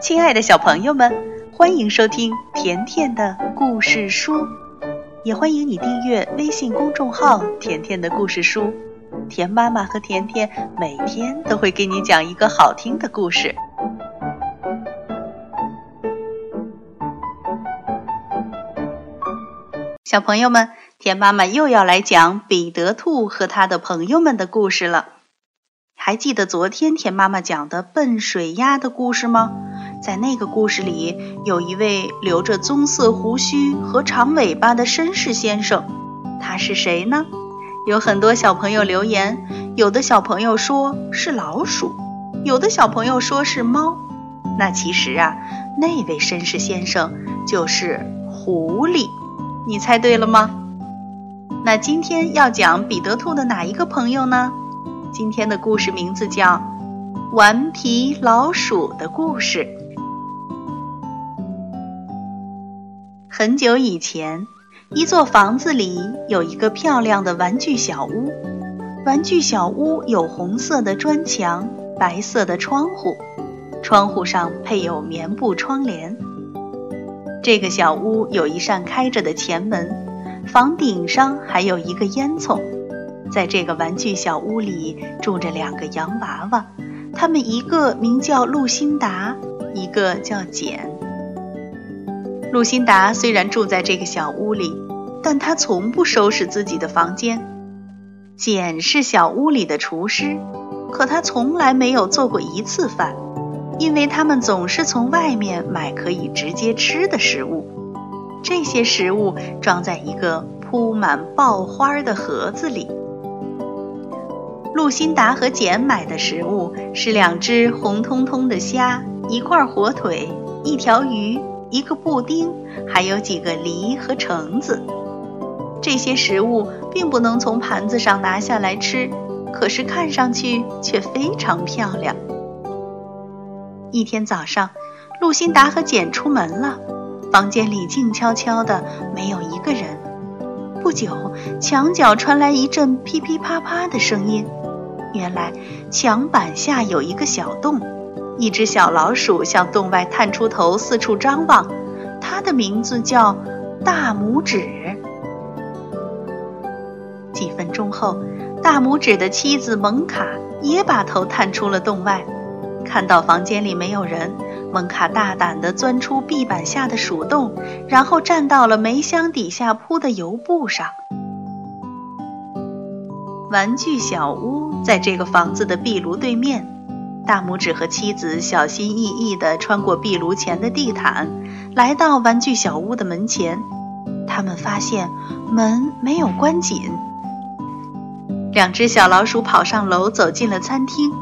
亲爱的小朋友们，欢迎收听甜甜的故事书，也欢迎你订阅微信公众号“甜甜的故事书”。甜妈妈和甜甜每天都会给你讲一个好听的故事。小朋友们，甜妈妈又要来讲彼得兔和他的朋友们的故事了。还记得昨天甜妈妈讲的笨水鸭的故事吗？在那个故事里，有一位留着棕色胡须和长尾巴的绅士先生，他是谁呢？有很多小朋友留言，有的小朋友说是老鼠，有的小朋友说是猫。那其实啊，那位绅士先生就是狐狸。你猜对了吗？那今天要讲彼得兔的哪一个朋友呢？今天的故事名字叫《顽皮老鼠的故事》。很久以前，一座房子里有一个漂亮的玩具小屋。玩具小屋有红色的砖墙、白色的窗户，窗户上配有棉布窗帘。这个小屋有一扇开着的前门，房顶上还有一个烟囱。在这个玩具小屋里住着两个洋娃娃，他们一个名叫露辛达，一个叫简。露辛达虽然住在这个小屋里，但她从不收拾自己的房间。简是小屋里的厨师，可他从来没有做过一次饭，因为他们总是从外面买可以直接吃的食物。这些食物装在一个铺满爆花的盒子里。露辛达和简买的食物是两只红彤彤的虾，一块火腿，一条鱼。一个布丁，还有几个梨和橙子。这些食物并不能从盘子上拿下来吃，可是看上去却非常漂亮。一天早上，露辛达和简出门了，房间里静悄悄的，没有一个人。不久，墙角传来一阵噼噼啪啪的声音，原来墙板下有一个小洞。一只小老鼠向洞外探出头，四处张望。它的名字叫大拇指。几分钟后，大拇指的妻子蒙卡也把头探出了洞外。看到房间里没有人，蒙卡大胆地钻出壁板下的鼠洞，然后站到了煤箱底下铺的油布上。玩具小屋在这个房子的壁炉对面。大拇指和妻子小心翼翼地穿过壁炉前的地毯，来到玩具小屋的门前。他们发现门没有关紧。两只小老鼠跑上楼，走进了餐厅。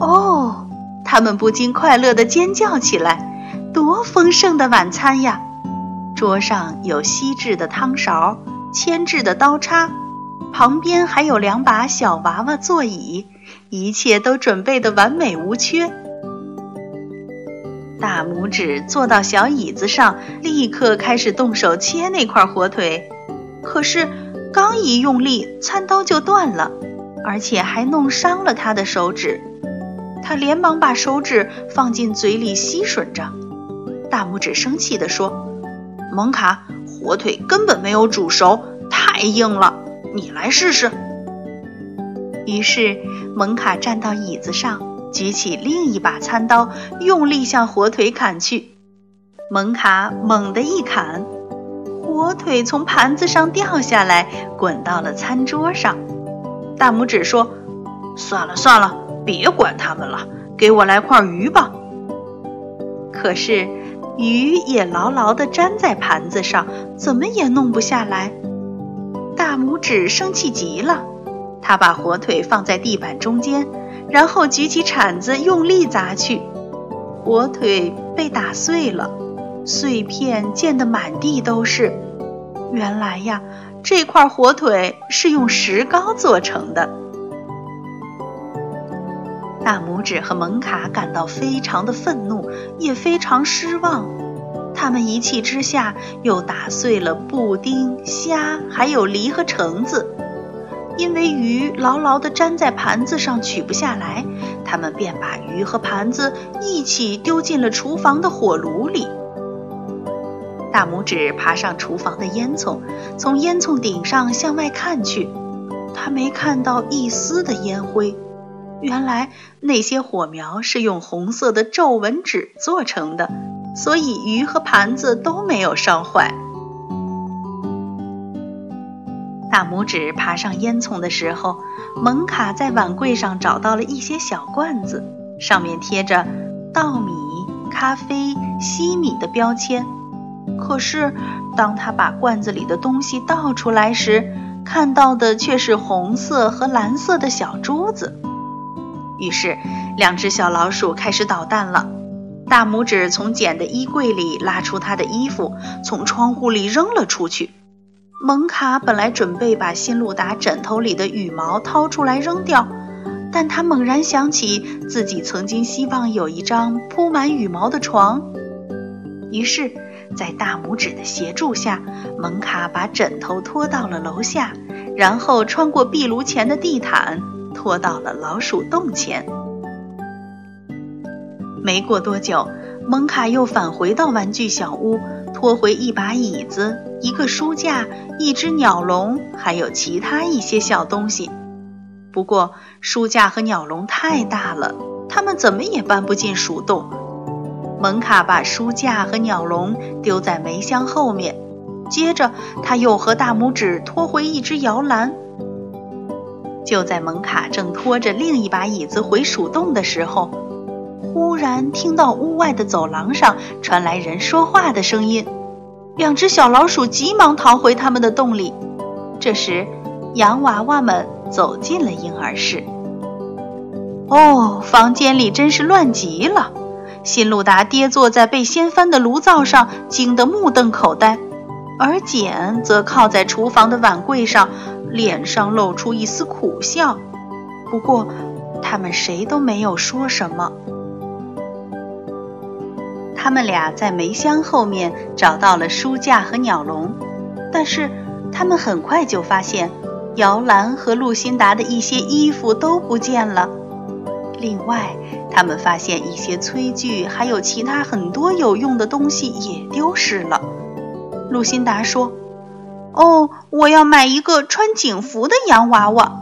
哦，他们不禁快乐地尖叫起来：“多丰盛的晚餐呀！桌上有锡制的汤勺、铅制的刀叉，旁边还有两把小娃娃座椅。”一切都准备的完美无缺。大拇指坐到小椅子上，立刻开始动手切那块火腿。可是刚一用力，餐刀就断了，而且还弄伤了他的手指。他连忙把手指放进嘴里吸吮着。大拇指生气地说：“蒙卡，火腿根本没有煮熟，太硬了，你来试试。”于是。蒙卡站到椅子上，举起另一把餐刀，用力向火腿砍去。蒙卡猛地一砍，火腿从盘子上掉下来，滚到了餐桌上。大拇指说：“算了算了，别管他们了，给我来块鱼吧。”可是鱼也牢牢地粘在盘子上，怎么也弄不下来。大拇指生气极了。他把火腿放在地板中间，然后举起铲子用力砸去，火腿被打碎了，碎片溅得满地都是。原来呀，这块火腿是用石膏做成的。大拇指和蒙卡感到非常的愤怒，也非常失望。他们一气之下又打碎了布丁、虾，还有梨和橙子。因为鱼牢牢地粘在盘子上取不下来，他们便把鱼和盘子一起丢进了厨房的火炉里。大拇指爬上厨房的烟囱，从烟囱顶上向外看去，他没看到一丝的烟灰。原来那些火苗是用红色的皱纹纸做成的，所以鱼和盘子都没有烧坏。大拇指爬上烟囱的时候，蒙卡在碗柜上找到了一些小罐子，上面贴着稻米、咖啡、西米的标签。可是，当他把罐子里的东西倒出来时，看到的却是红色和蓝色的小珠子。于是，两只小老鼠开始捣蛋了。大拇指从捡的衣柜里拉出他的衣服，从窗户里扔了出去。蒙卡本来准备把辛露达枕头里的羽毛掏出来扔掉，但他猛然想起自己曾经希望有一张铺满羽毛的床，于是，在大拇指的协助下，蒙卡把枕头拖到了楼下，然后穿过壁炉前的地毯，拖到了老鼠洞前。没过多久，蒙卡又返回到玩具小屋。拖回一把椅子、一个书架、一只鸟笼，还有其他一些小东西。不过书架和鸟笼太大了，他们怎么也搬不进鼠洞。蒙卡把书架和鸟笼丢在煤箱后面，接着他又和大拇指拖回一只摇篮。就在蒙卡正拖着另一把椅子回鼠洞的时候，忽然听到屋外的走廊上传来人说话的声音，两只小老鼠急忙逃回他们的洞里。这时，洋娃娃们走进了婴儿室。哦，房间里真是乱极了！辛露达跌坐在被掀翻的炉灶上，惊得目瞪口呆；而简则靠在厨房的碗柜上，脸上露出一丝苦笑。不过，他们谁都没有说什么。他们俩在煤箱后面找到了书架和鸟笼，但是他们很快就发现，摇篮和露辛达的一些衣服都不见了。另外，他们发现一些炊具，还有其他很多有用的东西也丢失了。露辛达说：“哦，我要买一个穿警服的洋娃娃。”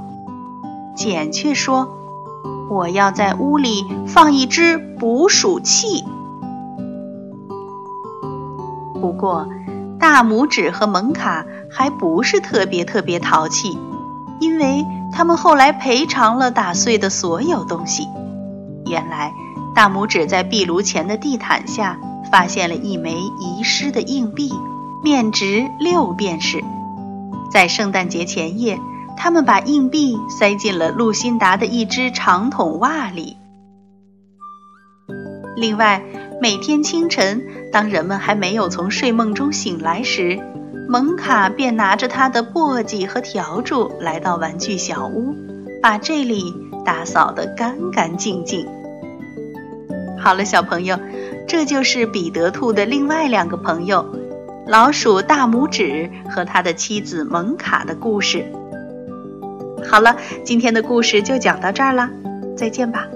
简却说：“我要在屋里放一只捕鼠器。”不过，大拇指和蒙卡还不是特别特别淘气，因为他们后来赔偿了打碎的所有东西。原来，大拇指在壁炉前的地毯下发现了一枚遗失的硬币，面值六便士。在圣诞节前夜，他们把硬币塞进了露辛达的一只长筒袜里。另外，每天清晨，当人们还没有从睡梦中醒来时，蒙卡便拿着他的簸箕和笤帚来到玩具小屋，把这里打扫得干干净净。好了，小朋友，这就是彼得兔的另外两个朋友——老鼠大拇指和他的妻子蒙卡的故事。好了，今天的故事就讲到这儿了，再见吧。